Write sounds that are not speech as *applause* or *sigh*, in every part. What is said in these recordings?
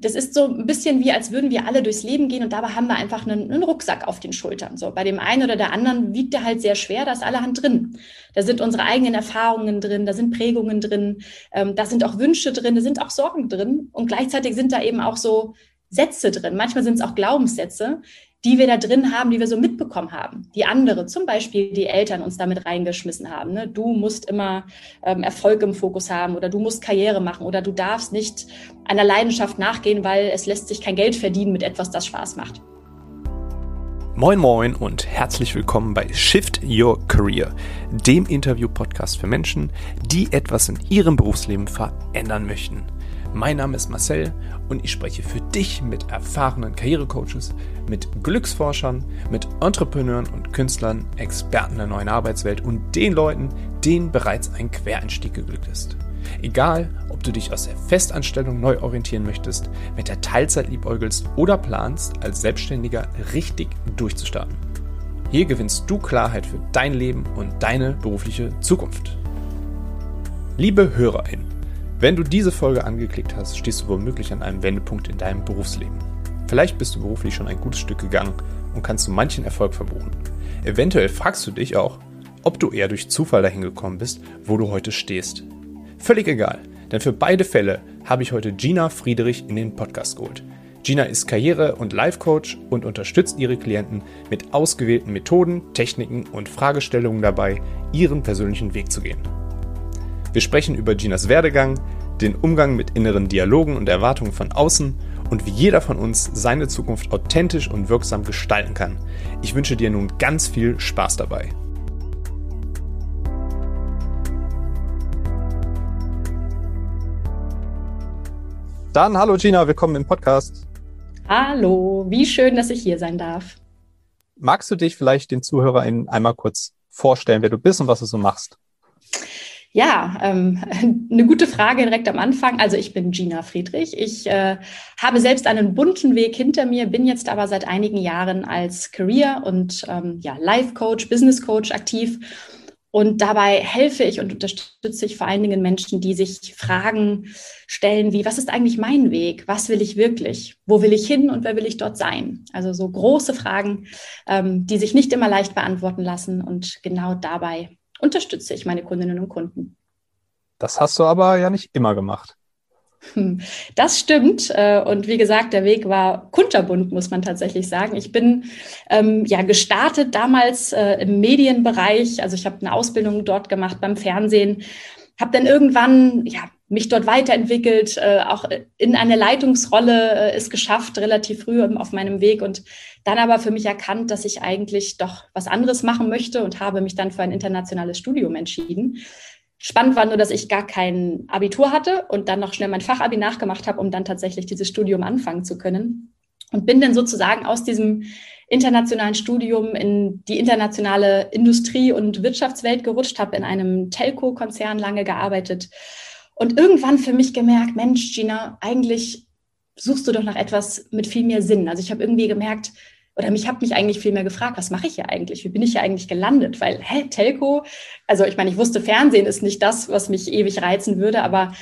das ist so ein bisschen wie, als würden wir alle durchs Leben gehen und dabei haben wir einfach einen, einen, Rucksack auf den Schultern. So, bei dem einen oder der anderen wiegt er halt sehr schwer, da ist allerhand drin. Da sind unsere eigenen Erfahrungen drin, da sind Prägungen drin, ähm, da sind auch Wünsche drin, da sind auch Sorgen drin und gleichzeitig sind da eben auch so Sätze drin. Manchmal sind es auch Glaubenssätze, die wir da drin haben, die wir so mitbekommen haben. Die andere, zum Beispiel die Eltern uns damit reingeschmissen haben. Ne? Du musst immer ähm, Erfolg im Fokus haben oder du musst Karriere machen oder du darfst nicht einer Leidenschaft nachgehen, weil es lässt sich kein Geld verdienen mit etwas, das Spaß macht. Moin Moin und herzlich willkommen bei Shift Your Career, dem Interview-Podcast für Menschen, die etwas in ihrem Berufsleben verändern möchten. Mein Name ist Marcel und ich spreche für dich mit erfahrenen Karrierecoaches, mit Glücksforschern, mit Entrepreneuren und Künstlern, Experten der neuen Arbeitswelt und den Leuten, denen bereits ein Quereinstieg geglückt ist. Egal, ob du dich aus der Festanstellung neu orientieren möchtest, mit der Teilzeit liebäugelst oder planst, als Selbstständiger richtig durchzustarten. Hier gewinnst du Klarheit für dein Leben und deine berufliche Zukunft. Liebe HörerInnen, wenn du diese Folge angeklickt hast, stehst du womöglich an einem Wendepunkt in deinem Berufsleben. Vielleicht bist du beruflich schon ein gutes Stück gegangen und kannst du manchen Erfolg verbuchen. Eventuell fragst du dich auch, ob du eher durch Zufall dahin gekommen bist, wo du heute stehst. Völlig egal, denn für beide Fälle habe ich heute Gina Friedrich in den Podcast geholt. Gina ist Karriere- und Life-Coach und unterstützt ihre Klienten mit ausgewählten Methoden, Techniken und Fragestellungen dabei, ihren persönlichen Weg zu gehen. Wir sprechen über Ginas Werdegang, den Umgang mit inneren Dialogen und Erwartungen von außen und wie jeder von uns seine Zukunft authentisch und wirksam gestalten kann. Ich wünsche dir nun ganz viel Spaß dabei. Dann hallo Gina, willkommen im Podcast. Hallo, wie schön, dass ich hier sein darf. Magst du dich vielleicht den ZuhörerInnen einmal kurz vorstellen, wer du bist und was du so machst? Ja, ähm, *laughs* eine gute Frage direkt am Anfang. Also ich bin Gina Friedrich. Ich äh, habe selbst einen bunten Weg hinter mir, bin jetzt aber seit einigen Jahren als Career- und ähm, ja, Life-Coach, Business-Coach aktiv. Und dabei helfe ich und unterstütze ich vor allen Dingen Menschen, die sich Fragen stellen wie, was ist eigentlich mein Weg? Was will ich wirklich? Wo will ich hin und wer will ich dort sein? Also so große Fragen, ähm, die sich nicht immer leicht beantworten lassen. Und genau dabei unterstütze ich meine Kundinnen und Kunden. Das hast du aber ja nicht immer gemacht. Hm, das stimmt. Äh, und wie gesagt, der Weg war kunterbunt, muss man tatsächlich sagen. Ich bin ähm, ja gestartet damals äh, im Medienbereich. Also ich habe eine Ausbildung dort gemacht beim Fernsehen, habe dann irgendwann ja mich dort weiterentwickelt, äh, auch in eine Leitungsrolle äh, es geschafft, relativ früh auf meinem Weg und dann aber für mich erkannt, dass ich eigentlich doch was anderes machen möchte und habe mich dann für ein internationales Studium entschieden. Spannend war nur, dass ich gar kein Abitur hatte und dann noch schnell mein Fachabi nachgemacht habe, um dann tatsächlich dieses Studium anfangen zu können. Und bin dann sozusagen aus diesem internationalen Studium in die internationale Industrie- und Wirtschaftswelt gerutscht, habe in einem Telco-Konzern lange gearbeitet und irgendwann für mich gemerkt, Mensch, Gina, eigentlich suchst du doch nach etwas mit viel mehr Sinn. Also ich habe irgendwie gemerkt, oder mich habe mich eigentlich viel mehr gefragt, was mache ich hier eigentlich? Wie bin ich hier eigentlich gelandet? Weil, hä, Telco, also ich meine, ich wusste, Fernsehen ist nicht das, was mich ewig reizen würde, aber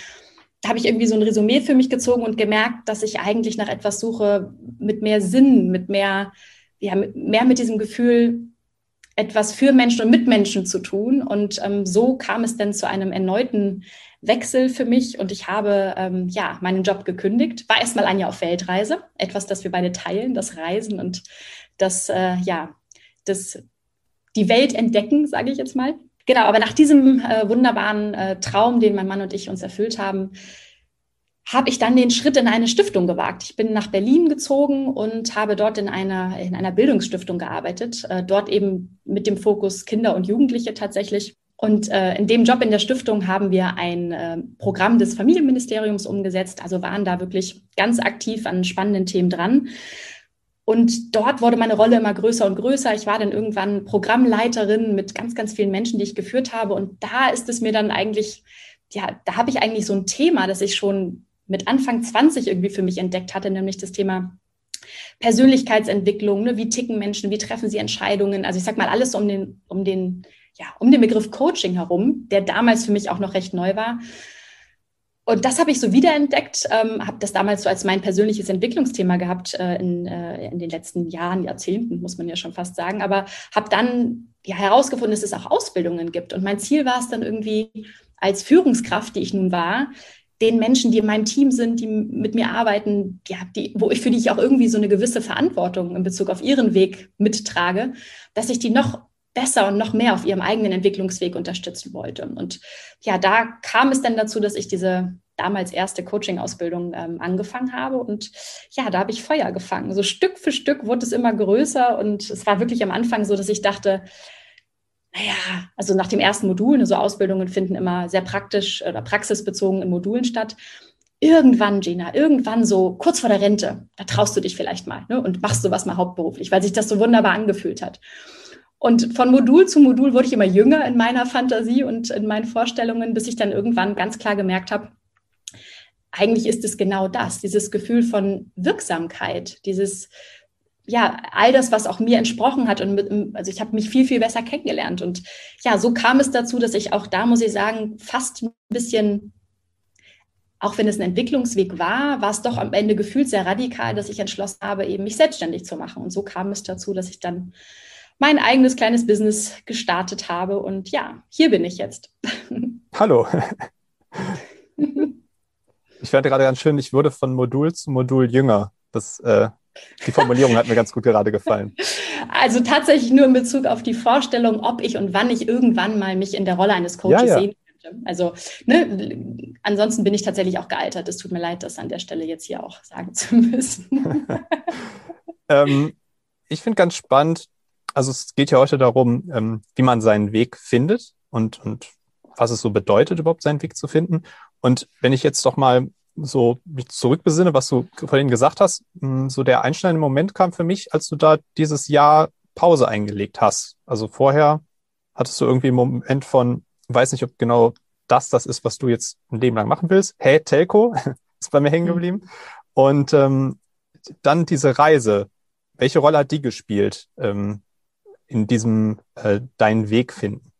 da habe ich irgendwie so ein Resümee für mich gezogen und gemerkt, dass ich eigentlich nach etwas suche mit mehr Sinn, mit mehr, ja, mehr mit diesem Gefühl, etwas für Menschen und mit Menschen zu tun. Und ähm, so kam es dann zu einem erneuten Wechsel für mich und ich habe ähm, ja meinen Job gekündigt. War erstmal ein Jahr auf Weltreise, etwas, das wir beide teilen, das Reisen und das äh, ja das die Welt entdecken, sage ich jetzt mal. Genau, aber nach diesem äh, wunderbaren äh, Traum, den mein Mann und ich uns erfüllt haben, habe ich dann den Schritt in eine Stiftung gewagt. Ich bin nach Berlin gezogen und habe dort in einer, in einer Bildungsstiftung gearbeitet, äh, dort eben mit dem Fokus Kinder und Jugendliche tatsächlich. Und äh, in dem Job in der Stiftung haben wir ein äh, Programm des Familienministeriums umgesetzt, also waren da wirklich ganz aktiv an spannenden Themen dran. Und dort wurde meine Rolle immer größer und größer. Ich war dann irgendwann Programmleiterin mit ganz, ganz vielen Menschen, die ich geführt habe. Und da ist es mir dann eigentlich, ja, da habe ich eigentlich so ein Thema, das ich schon mit Anfang 20 irgendwie für mich entdeckt hatte, nämlich das Thema Persönlichkeitsentwicklung. Ne? Wie ticken Menschen? Wie treffen sie Entscheidungen? Also ich sag mal alles um den, um den ja, um den Begriff Coaching herum, der damals für mich auch noch recht neu war. und das habe ich so wiederentdeckt, ähm, habe das damals so als mein persönliches Entwicklungsthema gehabt äh, in, äh, in den letzten Jahren, Jahrzehnten, muss man ja schon fast sagen, aber habe dann ja, herausgefunden, dass es auch Ausbildungen gibt. Und mein Ziel war es dann irgendwie als Führungskraft, die ich nun war, den Menschen, die in meinem Team sind, die mit mir arbeiten, ja, die, wo ich für die ich auch irgendwie so eine gewisse Verantwortung in Bezug auf ihren Weg mittrage, dass ich die noch besser und noch mehr auf ihrem eigenen Entwicklungsweg unterstützen wollte. Und ja, da kam es dann dazu, dass ich diese damals erste Coaching-Ausbildung ähm, angefangen habe. Und ja, da habe ich Feuer gefangen. So Stück für Stück wurde es immer größer. Und es war wirklich am Anfang so, dass ich dachte, naja, also nach dem ersten Modul, ne, so Ausbildungen finden immer sehr praktisch oder praxisbezogen in Modulen statt. Irgendwann, Gina, irgendwann so kurz vor der Rente, da traust du dich vielleicht mal ne, und machst sowas mal hauptberuflich, weil sich das so wunderbar angefühlt hat. Und von Modul zu Modul wurde ich immer jünger in meiner Fantasie und in meinen Vorstellungen, bis ich dann irgendwann ganz klar gemerkt habe, eigentlich ist es genau das, dieses Gefühl von Wirksamkeit, dieses, ja, all das, was auch mir entsprochen hat. Und mit, also ich habe mich viel, viel besser kennengelernt. Und ja, so kam es dazu, dass ich auch da, muss ich sagen, fast ein bisschen, auch wenn es ein Entwicklungsweg war, war es doch am Ende gefühlt sehr radikal, dass ich entschlossen habe, eben mich selbstständig zu machen. Und so kam es dazu, dass ich dann mein eigenes kleines Business gestartet habe. Und ja, hier bin ich jetzt. *laughs* Hallo. Ich fand gerade ganz schön, ich wurde von Modul zu Modul jünger. Das, äh, die Formulierung hat mir ganz gut gerade gefallen. *laughs* Also tatsächlich nur in Bezug auf die Vorstellung, ob ich und wann ich irgendwann mal mich in der Rolle eines Coaches ja, ja. sehen könnte. Also ne, ansonsten bin ich tatsächlich auch gealtert. Es tut mir leid, das an der Stelle jetzt hier auch sagen zu müssen. *laughs* *laughs* ähm, ich finde ganz spannend, also es geht ja heute darum, ähm, wie man seinen Weg findet und, und was es so bedeutet, überhaupt seinen Weg zu finden. Und wenn ich jetzt doch mal so mich zurückbesinne, was du vorhin gesagt hast, hm, so der einschneidende Moment kam für mich, als du da dieses Jahr Pause eingelegt hast. Also vorher hattest du irgendwie einen Moment von, weiß nicht, ob genau das das ist, was du jetzt ein Leben lang machen willst. Hey, Telco, *laughs* ist bei mir hängen mhm. geblieben. Und ähm, dann diese Reise. Welche Rolle hat die gespielt? Ähm, in diesem äh, deinen Weg finden?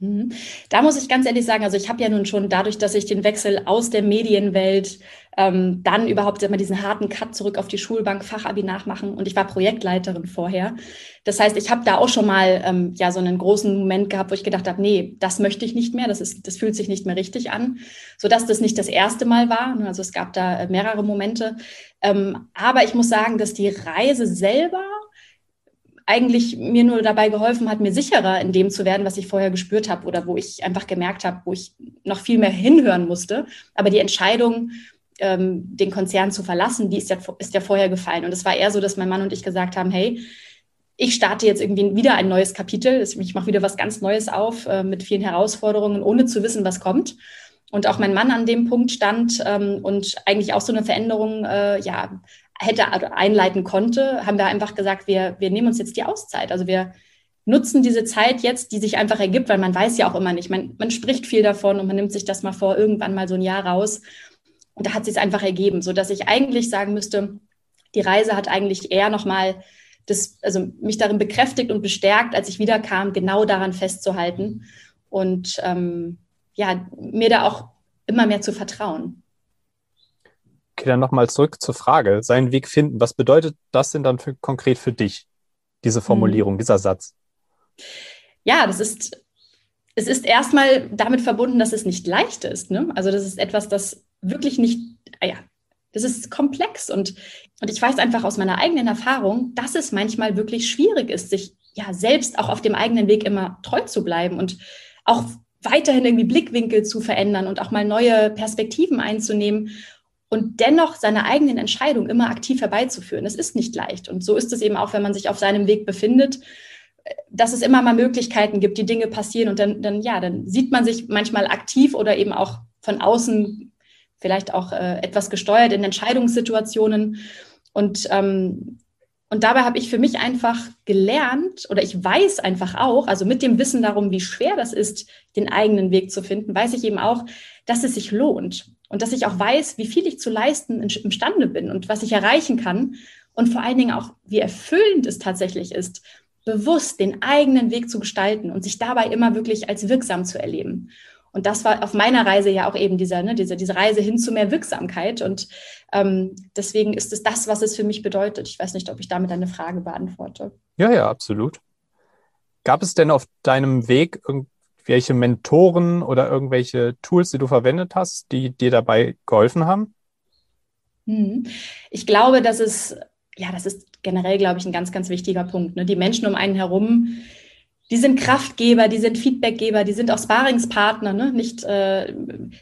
Mhm. Da muss ich ganz ehrlich sagen, also ich habe ja nun schon dadurch, dass ich den Wechsel aus der Medienwelt ähm, dann überhaupt immer diesen harten Cut zurück auf die Schulbank, Fachabi nachmachen und ich war Projektleiterin vorher. Das heißt, ich habe da auch schon mal ähm, ja so einen großen Moment gehabt, wo ich gedacht habe, nee, das möchte ich nicht mehr, das ist, das fühlt sich nicht mehr richtig an, so dass das nicht das erste Mal war. Also es gab da äh, mehrere Momente, ähm, aber ich muss sagen, dass die Reise selber eigentlich mir nur dabei geholfen hat, mir sicherer in dem zu werden, was ich vorher gespürt habe oder wo ich einfach gemerkt habe, wo ich noch viel mehr hinhören musste. Aber die Entscheidung, ähm, den Konzern zu verlassen, die ist ja, ist ja vorher gefallen. Und es war eher so, dass mein Mann und ich gesagt haben, hey, ich starte jetzt irgendwie wieder ein neues Kapitel. Ich mache wieder was ganz Neues auf äh, mit vielen Herausforderungen, ohne zu wissen, was kommt. Und auch mein Mann an dem Punkt stand ähm, und eigentlich auch so eine Veränderung äh, ja, hätte einleiten konnte, haben wir einfach gesagt, wir, wir nehmen uns jetzt die Auszeit. Also wir nutzen diese Zeit jetzt, die sich einfach ergibt, weil man weiß ja auch immer nicht. Man, man spricht viel davon und man nimmt sich das mal vor, irgendwann mal so ein Jahr raus. Und da hat sich einfach ergeben, so dass ich eigentlich sagen müsste, die Reise hat eigentlich eher nochmal das, also mich darin bekräftigt und bestärkt, als ich wiederkam, genau daran festzuhalten und ähm, ja, mir da auch immer mehr zu vertrauen. Okay, dann nochmal zurück zur Frage, seinen Weg finden. Was bedeutet das denn dann für, konkret für dich, diese Formulierung, hm. dieser Satz? Ja, das ist, es ist erstmal damit verbunden, dass es nicht leicht ist. Ne? Also das ist etwas, das wirklich nicht, ah ja, das ist komplex und, und ich weiß einfach aus meiner eigenen Erfahrung, dass es manchmal wirklich schwierig ist, sich ja selbst auch auf dem eigenen Weg immer treu zu bleiben und auch weiterhin irgendwie Blickwinkel zu verändern und auch mal neue Perspektiven einzunehmen und dennoch seine eigenen Entscheidungen immer aktiv herbeizuführen. Das ist nicht leicht. Und so ist es eben auch, wenn man sich auf seinem Weg befindet, dass es immer mal Möglichkeiten gibt, die Dinge passieren und dann, dann ja, dann sieht man sich manchmal aktiv oder eben auch von außen vielleicht auch äh, etwas gesteuert in Entscheidungssituationen. Und, ähm, und dabei habe ich für mich einfach gelernt oder ich weiß einfach auch, also mit dem Wissen darum, wie schwer das ist, den eigenen Weg zu finden, weiß ich eben auch, dass es sich lohnt und dass ich auch weiß, wie viel ich zu leisten imstande bin und was ich erreichen kann und vor allen Dingen auch, wie erfüllend es tatsächlich ist, bewusst den eigenen Weg zu gestalten und sich dabei immer wirklich als wirksam zu erleben. Und das war auf meiner Reise ja auch eben dieser, ne, diese, diese Reise hin zu mehr Wirksamkeit. Und ähm, deswegen ist es das, was es für mich bedeutet. Ich weiß nicht, ob ich damit eine Frage beantworte. Ja, ja, absolut. Gab es denn auf deinem Weg irgendwelche Mentoren oder irgendwelche Tools, die du verwendet hast, die dir dabei geholfen haben? Hm. Ich glaube, dass es, ja, das ist generell, glaube ich, ein ganz, ganz wichtiger Punkt. Ne? Die Menschen um einen herum, die sind Kraftgeber, die sind Feedbackgeber, die sind auch Sparingspartner, ne? nicht, äh,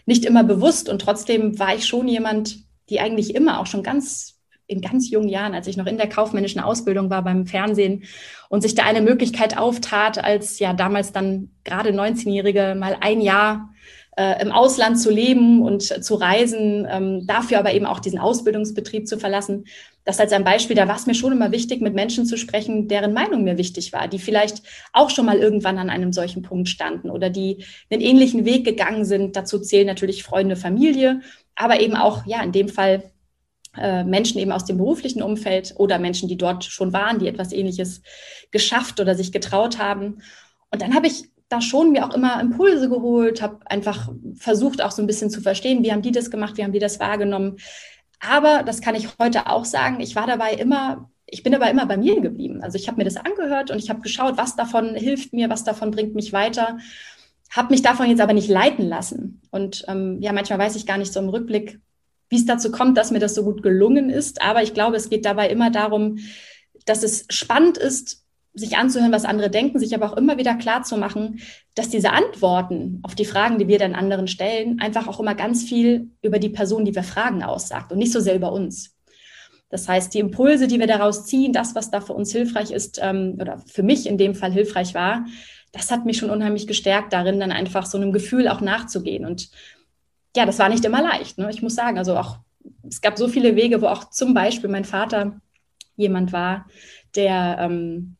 nicht immer bewusst. Und trotzdem war ich schon jemand, die eigentlich immer auch schon ganz in ganz jungen Jahren, als ich noch in der kaufmännischen Ausbildung war beim Fernsehen und sich da eine Möglichkeit auftat, als ja damals dann gerade 19-Jährige mal ein Jahr äh, im Ausland zu leben und zu reisen, ähm, dafür aber eben auch diesen Ausbildungsbetrieb zu verlassen. Das als ein Beispiel, da war es mir schon immer wichtig, mit Menschen zu sprechen, deren Meinung mir wichtig war, die vielleicht auch schon mal irgendwann an einem solchen Punkt standen oder die einen ähnlichen Weg gegangen sind. Dazu zählen natürlich Freunde, Familie, aber eben auch, ja, in dem Fall äh, Menschen eben aus dem beruflichen Umfeld oder Menschen, die dort schon waren, die etwas Ähnliches geschafft oder sich getraut haben. Und dann habe ich da schon mir auch immer Impulse geholt, habe einfach versucht auch so ein bisschen zu verstehen, wie haben die das gemacht, wie haben die das wahrgenommen. Aber das kann ich heute auch sagen, ich war dabei immer, ich bin dabei immer bei mir geblieben. Also ich habe mir das angehört und ich habe geschaut, was davon hilft mir, was davon bringt mich weiter, habe mich davon jetzt aber nicht leiten lassen. Und ähm, ja, manchmal weiß ich gar nicht so im Rückblick, wie es dazu kommt, dass mir das so gut gelungen ist. Aber ich glaube, es geht dabei immer darum, dass es spannend ist, sich anzuhören, was andere denken, sich aber auch immer wieder klar zu machen, dass diese Antworten auf die Fragen, die wir dann anderen stellen, einfach auch immer ganz viel über die Person, die wir fragen, aussagt und nicht so sehr über uns. Das heißt, die Impulse, die wir daraus ziehen, das, was da für uns hilfreich ist ähm, oder für mich in dem Fall hilfreich war, das hat mich schon unheimlich gestärkt darin, dann einfach so einem Gefühl auch nachzugehen. Und ja, das war nicht immer leicht. Ne? Ich muss sagen, also auch, es gab so viele Wege, wo auch zum Beispiel mein Vater jemand war, der, ähm,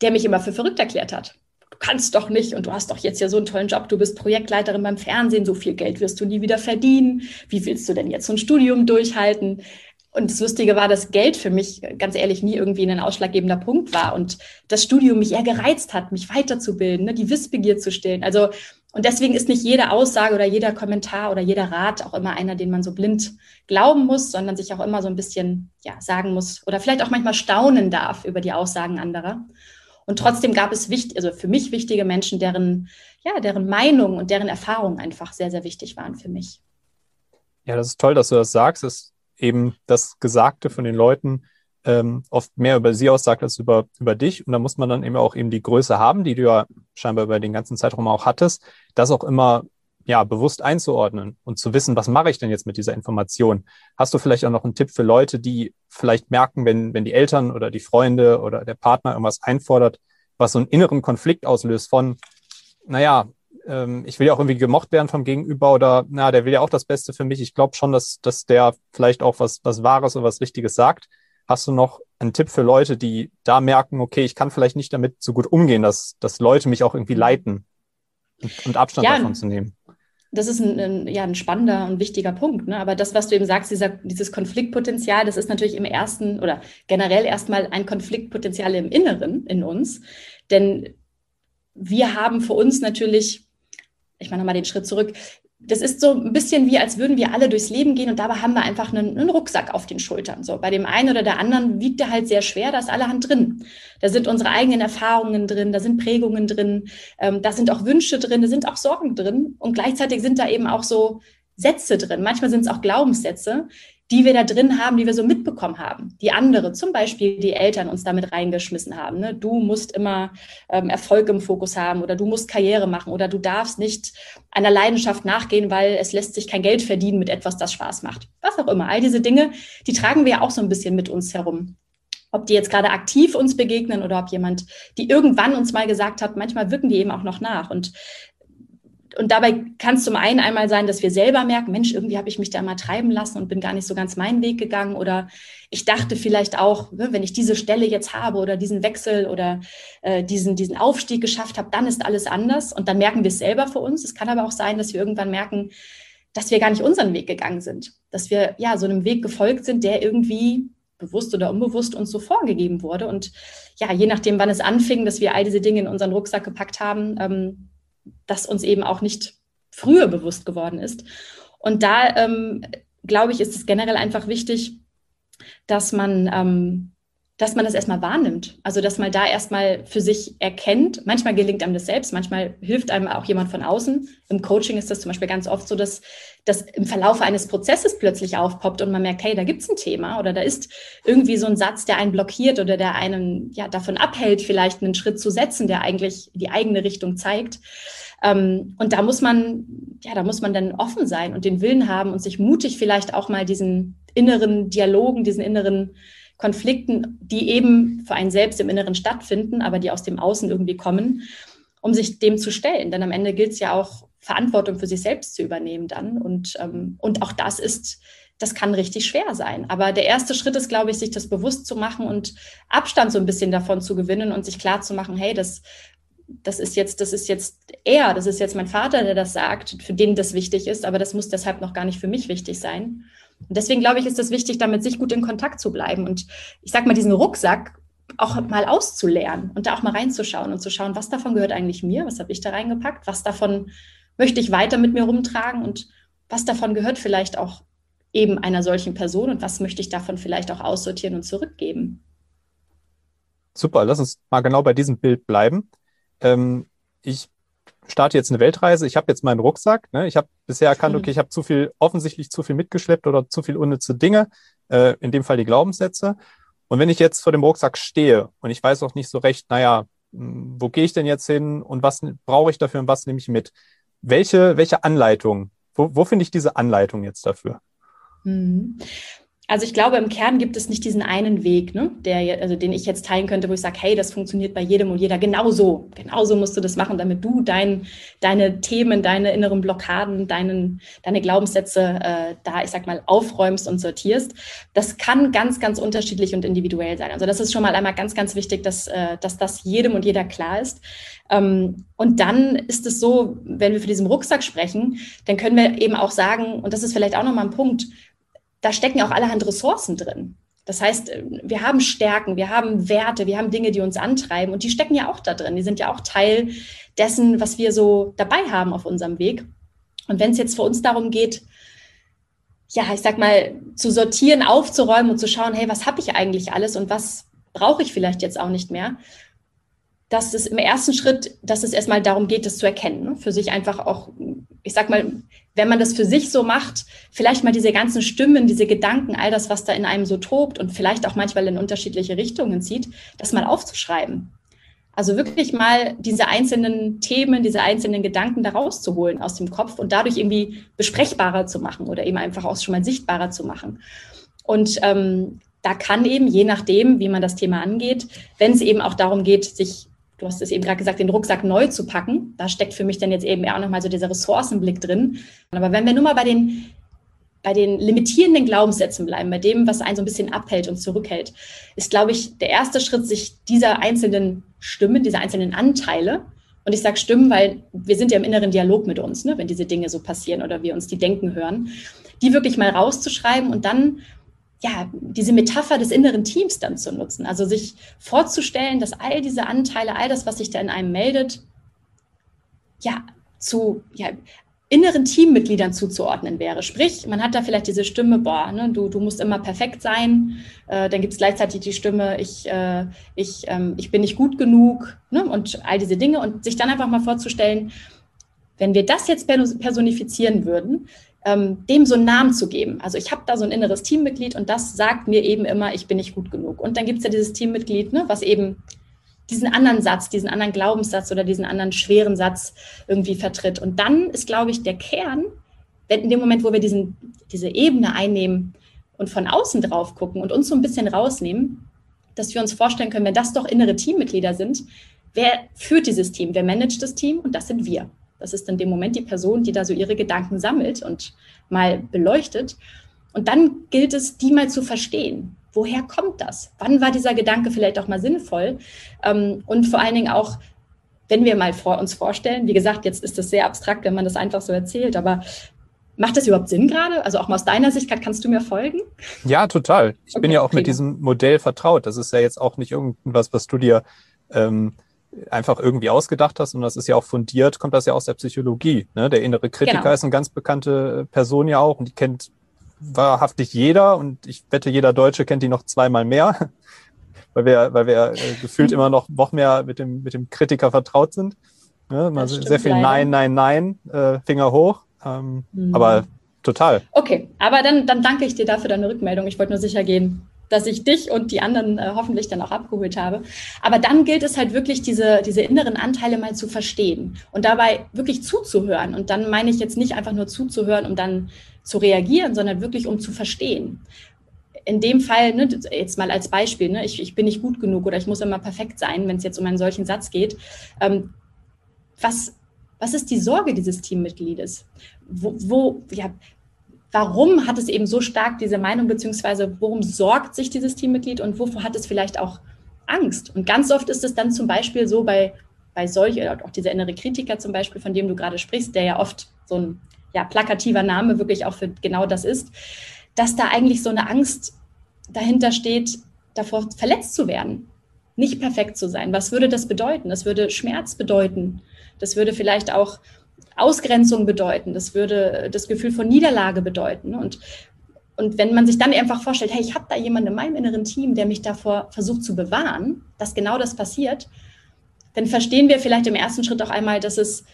der mich immer für verrückt erklärt hat. Du kannst doch nicht und du hast doch jetzt ja so einen tollen Job, du bist Projektleiterin beim Fernsehen, so viel Geld wirst du nie wieder verdienen. Wie willst du denn jetzt so ein Studium durchhalten? Und das Lustige war, dass Geld für mich ganz ehrlich nie irgendwie ein ausschlaggebender Punkt war und das Studium mich eher gereizt hat, mich weiterzubilden, ne, die Wissbegier zu stillen. Also und deswegen ist nicht jede Aussage oder jeder Kommentar oder jeder Rat auch immer einer, den man so blind glauben muss, sondern sich auch immer so ein bisschen ja, sagen muss oder vielleicht auch manchmal staunen darf über die Aussagen anderer. Und trotzdem gab es wichtig, also für mich wichtige Menschen, deren, ja, deren Meinung und deren Erfahrungen einfach sehr, sehr wichtig waren für mich. Ja, das ist toll, dass du das sagst. Ist eben das Gesagte von den Leuten ähm, oft mehr über sie aussagt als über, über dich. Und da muss man dann eben auch eben die Größe haben, die du ja scheinbar über den ganzen Zeitraum auch hattest, das auch immer ja, bewusst einzuordnen und zu wissen, was mache ich denn jetzt mit dieser Information? Hast du vielleicht auch noch einen Tipp für Leute, die vielleicht merken, wenn, wenn die Eltern oder die Freunde oder der Partner irgendwas einfordert, was so einen inneren Konflikt auslöst von, naja, ähm, ich will ja auch irgendwie gemocht werden vom Gegenüber oder na, der will ja auch das Beste für mich. Ich glaube schon, dass, dass der vielleicht auch was, was Wahres oder was Richtiges sagt. Hast du noch einen Tipp für Leute, die da merken, okay, ich kann vielleicht nicht damit so gut umgehen, dass, dass Leute mich auch irgendwie leiten und, und Abstand ja, davon zu nehmen? Das ist ein, ein, ja, ein spannender und wichtiger Punkt. Ne? Aber das, was du eben sagst, dieser, dieses Konfliktpotenzial, das ist natürlich im ersten oder generell erstmal ein Konfliktpotenzial im Inneren in uns. Denn wir haben für uns natürlich, ich mache nochmal den Schritt zurück, das ist so ein bisschen wie, als würden wir alle durchs Leben gehen und dabei haben wir einfach einen, einen, Rucksack auf den Schultern. So, bei dem einen oder der anderen wiegt der halt sehr schwer, da ist allerhand drin. Da sind unsere eigenen Erfahrungen drin, da sind Prägungen drin, ähm, da sind auch Wünsche drin, da sind auch Sorgen drin und gleichzeitig sind da eben auch so Sätze drin. Manchmal sind es auch Glaubenssätze, die wir da drin haben, die wir so mitbekommen haben. Die andere, zum Beispiel die Eltern uns damit reingeschmissen haben. Ne? Du musst immer ähm, Erfolg im Fokus haben oder du musst Karriere machen oder du darfst nicht einer Leidenschaft nachgehen, weil es lässt sich kein Geld verdienen mit etwas, das Spaß macht. Was auch immer. All diese Dinge, die tragen wir ja auch so ein bisschen mit uns herum. Ob die jetzt gerade aktiv uns begegnen oder ob jemand, die irgendwann uns mal gesagt hat, manchmal wirken die eben auch noch nach. Und und dabei kann es zum einen einmal sein, dass wir selber merken, Mensch, irgendwie habe ich mich da mal treiben lassen und bin gar nicht so ganz meinen Weg gegangen. Oder ich dachte vielleicht auch, ne, wenn ich diese Stelle jetzt habe oder diesen Wechsel oder äh, diesen, diesen Aufstieg geschafft habe, dann ist alles anders. Und dann merken wir es selber für uns. Es kann aber auch sein, dass wir irgendwann merken, dass wir gar nicht unseren Weg gegangen sind. Dass wir ja so einem Weg gefolgt sind, der irgendwie bewusst oder unbewusst uns so vorgegeben wurde. Und ja, je nachdem, wann es anfing, dass wir all diese Dinge in unseren Rucksack gepackt haben, ähm, das uns eben auch nicht früher bewusst geworden ist. Und da, ähm, glaube ich, ist es generell einfach wichtig, dass man ähm, dass man das erstmal wahrnimmt. Also, dass man da erstmal für sich erkennt. Manchmal gelingt einem das selbst, manchmal hilft einem auch jemand von außen. Im Coaching ist das zum Beispiel ganz oft so, dass das im Verlauf eines Prozesses plötzlich aufpoppt und man merkt, hey, da gibt es ein Thema oder da ist irgendwie so ein Satz, der einen blockiert oder der einen ja davon abhält, vielleicht einen Schritt zu setzen, der eigentlich die eigene Richtung zeigt. Ähm, und da muss man, ja, da muss man dann offen sein und den Willen haben und sich mutig vielleicht auch mal diesen inneren Dialogen, diesen inneren Konflikten, die eben für einen selbst im Inneren stattfinden, aber die aus dem Außen irgendwie kommen, um sich dem zu stellen. Denn am Ende gilt es ja auch, Verantwortung für sich selbst zu übernehmen dann. Und, ähm, und auch das ist, das kann richtig schwer sein. Aber der erste Schritt ist, glaube ich, sich das bewusst zu machen und Abstand so ein bisschen davon zu gewinnen und sich klar zu machen, hey, das, das ist jetzt, das ist jetzt er, das ist jetzt mein Vater, der das sagt, für den das wichtig ist, aber das muss deshalb noch gar nicht für mich wichtig sein. Und deswegen glaube ich, ist es wichtig, damit sich gut in Kontakt zu bleiben und ich sage mal, diesen Rucksack auch mal auszulernen und da auch mal reinzuschauen und zu schauen, was davon gehört eigentlich mir, was habe ich da reingepackt, was davon möchte ich weiter mit mir rumtragen und was davon gehört vielleicht auch eben einer solchen Person und was möchte ich davon vielleicht auch aussortieren und zurückgeben. Super, lass uns mal genau bei diesem Bild bleiben. Ähm, ich starte jetzt eine Weltreise, ich habe jetzt meinen Rucksack, ne? ich habe bisher erkannt, okay, ich habe zu viel, offensichtlich zu viel mitgeschleppt oder zu viel unnütze Dinge, äh, in dem Fall die Glaubenssätze. Und wenn ich jetzt vor dem Rucksack stehe und ich weiß auch nicht so recht, naja, hm, wo gehe ich denn jetzt hin und was brauche ich dafür und was nehme ich mit? Welche, welche Anleitung, wo, wo finde ich diese Anleitung jetzt dafür? Also ich glaube, im Kern gibt es nicht diesen einen Weg, ne, der, also den ich jetzt teilen könnte, wo ich sage, hey, das funktioniert bei jedem und jeder genauso. Genauso musst du das machen, damit du dein, deine Themen, deine inneren Blockaden, deinen, deine Glaubenssätze äh, da, ich sag mal, aufräumst und sortierst. Das kann ganz, ganz unterschiedlich und individuell sein. Also das ist schon mal einmal ganz, ganz wichtig, dass, äh, dass das jedem und jeder klar ist. Ähm, und dann ist es so, wenn wir von diesem Rucksack sprechen, dann können wir eben auch sagen, und das ist vielleicht auch nochmal ein Punkt, da stecken auch allerhand Ressourcen drin. Das heißt, wir haben Stärken, wir haben Werte, wir haben Dinge, die uns antreiben und die stecken ja auch da drin. Die sind ja auch Teil dessen, was wir so dabei haben auf unserem Weg. Und wenn es jetzt für uns darum geht, ja, ich sag mal, zu sortieren, aufzuräumen und zu schauen, hey, was habe ich eigentlich alles und was brauche ich vielleicht jetzt auch nicht mehr, dass es im ersten Schritt, dass es erstmal darum geht, das zu erkennen, ne? für sich einfach auch, ich sag mal, wenn man das für sich so macht, vielleicht mal diese ganzen Stimmen, diese Gedanken, all das, was da in einem so tobt und vielleicht auch manchmal in unterschiedliche Richtungen zieht, das mal aufzuschreiben. Also wirklich mal diese einzelnen Themen, diese einzelnen Gedanken da rauszuholen aus dem Kopf und dadurch irgendwie besprechbarer zu machen oder eben einfach auch schon mal sichtbarer zu machen. Und ähm, da kann eben, je nachdem, wie man das Thema angeht, wenn es eben auch darum geht, sich du hast es eben gerade gesagt, den Rucksack neu zu packen. Da steckt für mich dann jetzt eben auch nochmal so dieser Ressourcenblick drin. Aber wenn wir nur mal bei den, bei den limitierenden Glaubenssätzen bleiben, bei dem, was einen so ein bisschen abhält und zurückhält, ist, glaube ich, der erste Schritt, sich dieser einzelnen Stimmen, dieser einzelnen Anteile, und ich sage Stimmen, weil wir sind ja im inneren Dialog mit uns, ne, wenn diese Dinge so passieren oder wir uns die denken hören, die wirklich mal rauszuschreiben und dann ja, diese Metapher des inneren Teams dann zu nutzen. Also sich vorzustellen, dass all diese Anteile, all das, was sich da in einem meldet, ja, zu ja, inneren Teammitgliedern zuzuordnen wäre. Sprich, man hat da vielleicht diese Stimme, boah, ne, du, du musst immer perfekt sein. Äh, dann gibt es gleichzeitig die Stimme, ich, äh, ich, ähm, ich bin nicht gut genug ne, und all diese Dinge. Und sich dann einfach mal vorzustellen, wenn wir das jetzt personifizieren würden, ähm, dem so einen Namen zu geben. Also ich habe da so ein inneres Teammitglied und das sagt mir eben immer, ich bin nicht gut genug. Und dann gibt es ja dieses Teammitglied, ne, was eben diesen anderen Satz, diesen anderen Glaubenssatz oder diesen anderen schweren Satz irgendwie vertritt. Und dann ist, glaube ich, der Kern, wenn in dem Moment, wo wir diesen, diese Ebene einnehmen und von außen drauf gucken und uns so ein bisschen rausnehmen, dass wir uns vorstellen können, wenn das doch innere Teammitglieder sind, wer führt dieses Team, wer managt das Team? Und das sind wir. Das ist in dem Moment die Person, die da so ihre Gedanken sammelt und mal beleuchtet. Und dann gilt es, die mal zu verstehen. Woher kommt das? Wann war dieser Gedanke vielleicht auch mal sinnvoll? Ähm, und vor allen Dingen auch, wenn wir mal vor uns vorstellen, wie gesagt, jetzt ist das sehr abstrakt, wenn man das einfach so erzählt, aber Macht das überhaupt Sinn gerade? Also auch mal aus deiner Sicht, kannst du mir folgen? Ja, total. Ich okay, bin ja auch prima. mit diesem Modell vertraut. Das ist ja jetzt auch nicht irgendwas, was du dir ähm, einfach irgendwie ausgedacht hast, und das ist ja auch fundiert, kommt das ja aus der Psychologie. Ne? Der innere Kritiker genau. ist eine ganz bekannte Person ja auch und die kennt wahrhaftig jeder und ich wette, jeder Deutsche kennt die noch zweimal mehr, *laughs* weil wir, weil wir äh, gefühlt *laughs* immer noch, noch mehr mit dem, mit dem Kritiker vertraut sind. Ne? Man sehr viel leider. Nein, Nein, Nein, äh, Finger hoch. Ähm, mhm. Aber total. Okay, aber dann, dann danke ich dir dafür deine Rückmeldung. Ich wollte nur sicher gehen, dass ich dich und die anderen äh, hoffentlich dann auch abgeholt habe. Aber dann gilt es halt wirklich, diese, diese inneren Anteile mal zu verstehen und dabei wirklich zuzuhören. Und dann meine ich jetzt nicht einfach nur zuzuhören, um dann zu reagieren, sondern wirklich um zu verstehen. In dem Fall, ne, jetzt mal als Beispiel, ne, ich, ich bin nicht gut genug oder ich muss immer perfekt sein, wenn es jetzt um einen solchen Satz geht. Ähm, was, was ist die Sorge dieses Teammitgliedes? Wo, wo, ja, warum hat es eben so stark diese Meinung, beziehungsweise worum sorgt sich dieses Teammitglied und wovor hat es vielleicht auch Angst? Und ganz oft ist es dann zum Beispiel so bei, bei solch, auch dieser innere Kritiker zum Beispiel, von dem du gerade sprichst, der ja oft so ein ja, plakativer Name wirklich auch für genau das ist, dass da eigentlich so eine Angst dahinter steht, davor verletzt zu werden, nicht perfekt zu sein. Was würde das bedeuten? Das würde Schmerz bedeuten. Das würde vielleicht auch Ausgrenzung bedeuten. Das würde das Gefühl von Niederlage bedeuten. Und, und wenn man sich dann einfach vorstellt, hey, ich habe da jemanden in meinem inneren Team, der mich davor versucht zu bewahren, dass genau das passiert, dann verstehen wir vielleicht im ersten Schritt auch einmal, dass es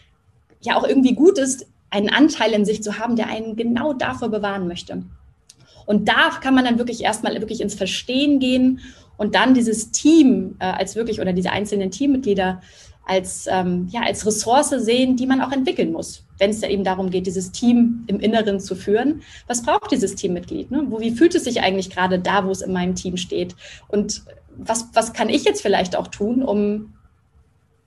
ja auch irgendwie gut ist, einen Anteil in sich zu haben, der einen genau davor bewahren möchte. Und da kann man dann wirklich erstmal wirklich ins Verstehen gehen und dann dieses Team äh, als wirklich oder diese einzelnen Teammitglieder als, ähm, ja, als Ressource sehen, die man auch entwickeln muss, wenn es da eben darum geht, dieses Team im Inneren zu führen. Was braucht dieses Teammitglied? Ne? Wo, wie fühlt es sich eigentlich gerade da, wo es in meinem Team steht? Und was, was kann ich jetzt vielleicht auch tun, um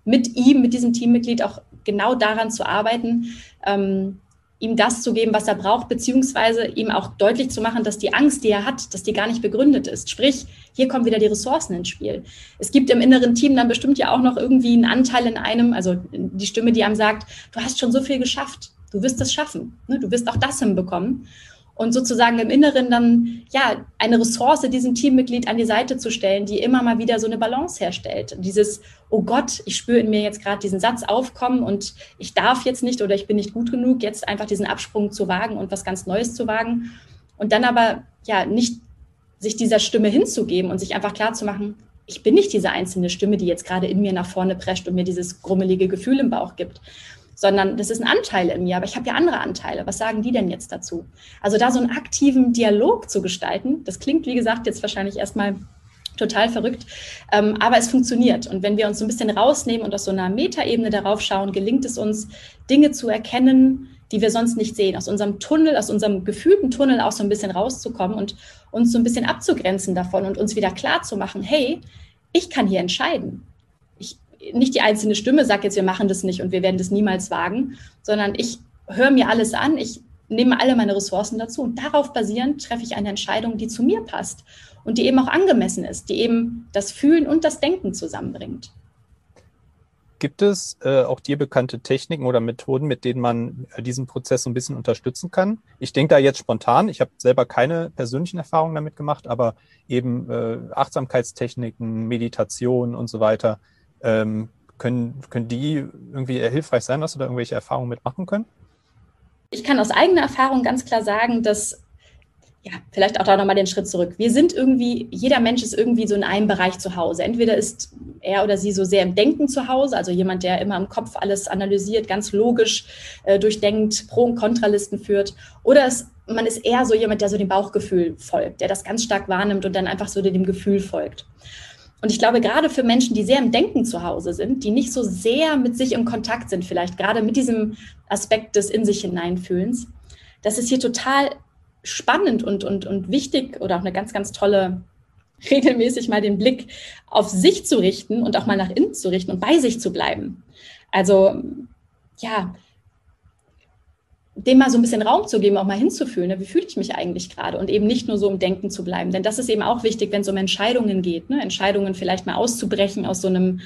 mit ihm, mit diesem Teammitglied auch genau daran zu arbeiten, ähm, ihm das zu geben, was er braucht, beziehungsweise ihm auch deutlich zu machen, dass die Angst, die er hat, dass die gar nicht begründet ist. Sprich, hier kommen wieder die Ressourcen ins Spiel. Es gibt im inneren Team dann bestimmt ja auch noch irgendwie einen Anteil in einem, also die Stimme, die einem sagt, du hast schon so viel geschafft, du wirst es schaffen, ne? du wirst auch das hinbekommen und sozusagen im Inneren dann ja eine Ressource diesem Teammitglied an die Seite zu stellen, die immer mal wieder so eine Balance herstellt. Dieses, oh Gott, ich spüre in mir jetzt gerade diesen Satz aufkommen und ich darf jetzt nicht oder ich bin nicht gut genug, jetzt einfach diesen Absprung zu wagen und was ganz Neues zu wagen. Und dann aber ja nicht sich dieser Stimme hinzugeben und sich einfach klar zu machen, ich bin nicht diese einzelne Stimme, die jetzt gerade in mir nach vorne prescht und mir dieses grummelige Gefühl im Bauch gibt, sondern das ist ein Anteil in mir, aber ich habe ja andere Anteile. Was sagen die denn jetzt dazu? Also da so einen aktiven Dialog zu gestalten, das klingt, wie gesagt, jetzt wahrscheinlich erstmal total verrückt, ähm, aber es funktioniert. Und wenn wir uns so ein bisschen rausnehmen und aus so einer Metaebene darauf schauen, gelingt es uns, Dinge zu erkennen, die wir sonst nicht sehen, aus unserem Tunnel, aus unserem gefühlten Tunnel auch so ein bisschen rauszukommen und uns so ein bisschen abzugrenzen davon und uns wieder klar zu machen, hey, ich kann hier entscheiden nicht die einzelne Stimme sagt jetzt, wir machen das nicht und wir werden das niemals wagen, sondern ich höre mir alles an, ich nehme alle meine Ressourcen dazu und darauf basierend treffe ich eine Entscheidung, die zu mir passt und die eben auch angemessen ist, die eben das Fühlen und das Denken zusammenbringt. Gibt es äh, auch dir bekannte Techniken oder Methoden, mit denen man äh, diesen Prozess so ein bisschen unterstützen kann? Ich denke da jetzt spontan, ich habe selber keine persönlichen Erfahrungen damit gemacht, aber eben äh, Achtsamkeitstechniken, Meditation und so weiter. Ähm, können, können die irgendwie hilfreich sein? Hast du da irgendwelche Erfahrungen mitmachen können? Ich kann aus eigener Erfahrung ganz klar sagen, dass ja, vielleicht auch da nochmal den Schritt zurück. Wir sind irgendwie, jeder Mensch ist irgendwie so in einem Bereich zu Hause. Entweder ist er oder sie so sehr im Denken zu Hause, also jemand, der immer im Kopf alles analysiert, ganz logisch äh, durchdenkt, Pro- und Kontralisten führt. Oder es, man ist eher so jemand, der so dem Bauchgefühl folgt, der das ganz stark wahrnimmt und dann einfach so dem Gefühl folgt. Und ich glaube, gerade für Menschen, die sehr im Denken zu Hause sind, die nicht so sehr mit sich im Kontakt sind, vielleicht gerade mit diesem Aspekt des in sich hineinfühlens, das ist hier total spannend und, und, und wichtig oder auch eine ganz, ganz tolle, regelmäßig mal den Blick auf sich zu richten und auch mal nach innen zu richten und bei sich zu bleiben. Also, ja, dem mal so ein bisschen Raum zu geben, auch mal hinzufühlen, ne? wie fühle ich mich eigentlich gerade und eben nicht nur so im Denken zu bleiben. Denn das ist eben auch wichtig, wenn es um Entscheidungen geht, ne? Entscheidungen vielleicht mal auszubrechen aus so einem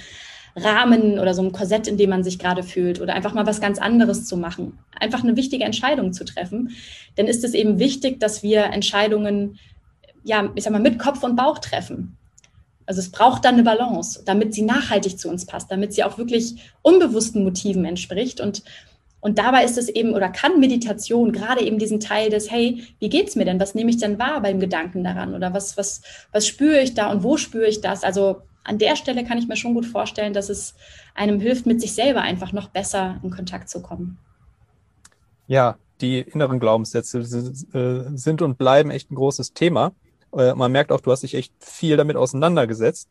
Rahmen oder so einem Korsett, in dem man sich gerade fühlt oder einfach mal was ganz anderes zu machen, einfach eine wichtige Entscheidung zu treffen. Dann ist es eben wichtig, dass wir Entscheidungen, ja, ich sag mal, mit Kopf und Bauch treffen. Also es braucht dann eine Balance, damit sie nachhaltig zu uns passt, damit sie auch wirklich unbewussten Motiven entspricht. Und, und dabei ist es eben oder kann Meditation gerade eben diesen Teil des, hey, wie geht's mir denn? Was nehme ich denn wahr beim Gedanken daran? Oder was, was, was spüre ich da und wo spüre ich das? Also an der Stelle kann ich mir schon gut vorstellen, dass es einem hilft, mit sich selber einfach noch besser in Kontakt zu kommen. Ja, die inneren Glaubenssätze äh, sind und bleiben echt ein großes Thema. Äh, man merkt auch, du hast dich echt viel damit auseinandergesetzt.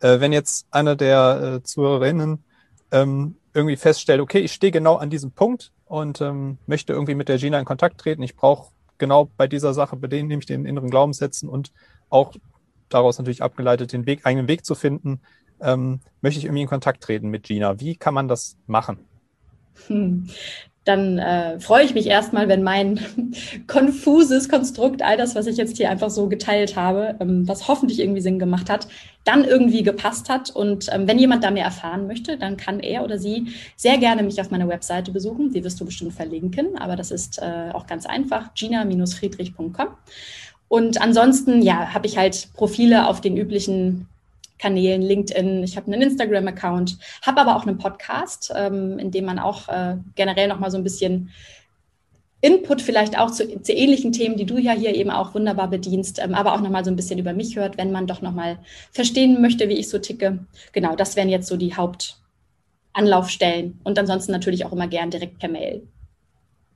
Äh, wenn jetzt einer der Zuhörerinnen ähm, irgendwie feststellt, okay, ich stehe genau an diesem Punkt und ähm, möchte irgendwie mit der Gina in Kontakt treten, ich brauche genau bei dieser Sache, bei denen nämlich den inneren Glaubenssätzen und auch daraus natürlich abgeleitet, den Weg, eigenen Weg zu finden, ähm, möchte ich irgendwie in Kontakt treten mit Gina. Wie kann man das machen? Hm dann äh, freue ich mich erstmal, wenn mein *laughs* konfuses Konstrukt, all das, was ich jetzt hier einfach so geteilt habe, ähm, was hoffentlich irgendwie Sinn gemacht hat, dann irgendwie gepasst hat. Und ähm, wenn jemand da mehr erfahren möchte, dann kann er oder sie sehr gerne mich auf meiner Webseite besuchen. Die wirst du bestimmt verlinken, aber das ist äh, auch ganz einfach, gina-friedrich.com. Und ansonsten, ja, habe ich halt Profile auf den üblichen Kanälen, LinkedIn, ich habe einen Instagram-Account, habe aber auch einen Podcast, ähm, in dem man auch äh, generell nochmal so ein bisschen Input vielleicht auch zu, zu, ähnlichen Themen, die du ja hier eben auch wunderbar bedienst, ähm, aber auch nochmal so ein bisschen über mich hört, wenn man doch nochmal verstehen möchte, wie ich so ticke. Genau, das wären jetzt so die Hauptanlaufstellen und ansonsten natürlich auch immer gern direkt per Mail.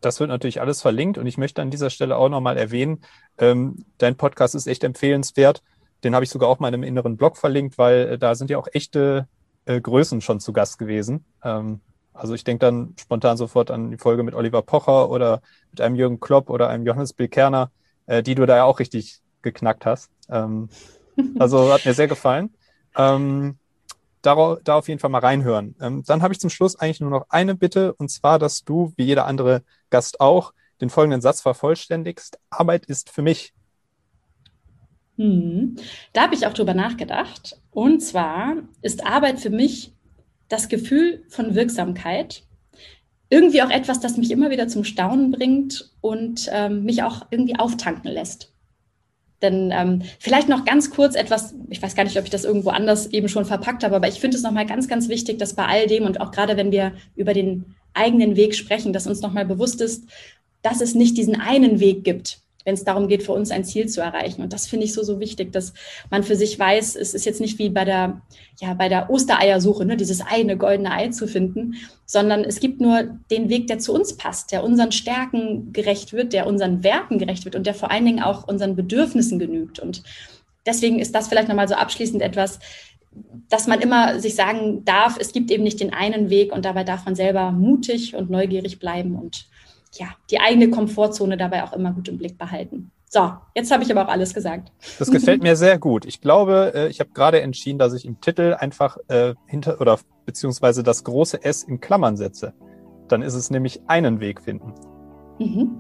Das wird natürlich alles verlinkt und ich möchte an dieser Stelle auch nochmal erwähnen, ähm, dein Podcast ist echt empfehlenswert. Den habe ich sogar auch mal in einem inneren Blog verlinkt, weil äh, da sind ja auch echte äh, Größen schon zu Gast gewesen. Ähm, also ich denke dann spontan sofort an die Folge mit Oliver Pocher oder mit einem Jürgen Klopp oder einem Johannes Bill Kerner, äh, die du da ja auch richtig geknackt hast. Ähm, *laughs* also hat mir sehr gefallen. Ähm, da, da auf jeden Fall mal reinhören. Ähm, dann habe ich zum Schluss eigentlich nur noch eine Bitte, und zwar, dass du, wie jeder andere Gast auch, den folgenden Satz vervollständigst. Arbeit ist für mich hm. Da habe ich auch drüber nachgedacht. Und zwar ist Arbeit für mich das Gefühl von Wirksamkeit. Irgendwie auch etwas, das mich immer wieder zum Staunen bringt und ähm, mich auch irgendwie auftanken lässt. Denn ähm, vielleicht noch ganz kurz etwas, ich weiß gar nicht, ob ich das irgendwo anders eben schon verpackt habe, aber ich finde es nochmal ganz, ganz wichtig, dass bei all dem und auch gerade wenn wir über den eigenen Weg sprechen, dass uns nochmal bewusst ist, dass es nicht diesen einen Weg gibt, wenn es darum geht, für uns ein Ziel zu erreichen. Und das finde ich so, so wichtig, dass man für sich weiß, es ist jetzt nicht wie bei der, ja, bei der Ostereiersuche, ne, dieses eine goldene Ei zu finden, sondern es gibt nur den Weg, der zu uns passt, der unseren Stärken gerecht wird, der unseren Werten gerecht wird und der vor allen Dingen auch unseren Bedürfnissen genügt. Und deswegen ist das vielleicht nochmal so abschließend etwas, dass man immer sich sagen darf, es gibt eben nicht den einen Weg und dabei darf man selber mutig und neugierig bleiben und ja, die eigene Komfortzone dabei auch immer gut im Blick behalten. So, jetzt habe ich aber auch alles gesagt. Das gefällt mir sehr gut. Ich glaube, äh, ich habe gerade entschieden, dass ich im Titel einfach äh, hinter oder beziehungsweise das große S in Klammern setze. Dann ist es nämlich einen Weg finden. Mhm.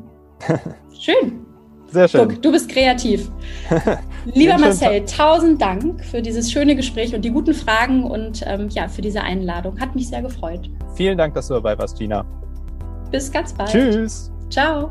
*laughs* Schön. Sehr schön. Guck, du bist kreativ. *laughs* Lieber Marcel, tausend Dank für dieses schöne Gespräch und die guten Fragen und ähm, ja, für diese Einladung. Hat mich sehr gefreut. Vielen Dank, dass du dabei warst, Gina. Bis ganz bald. Tschüss. Ciao.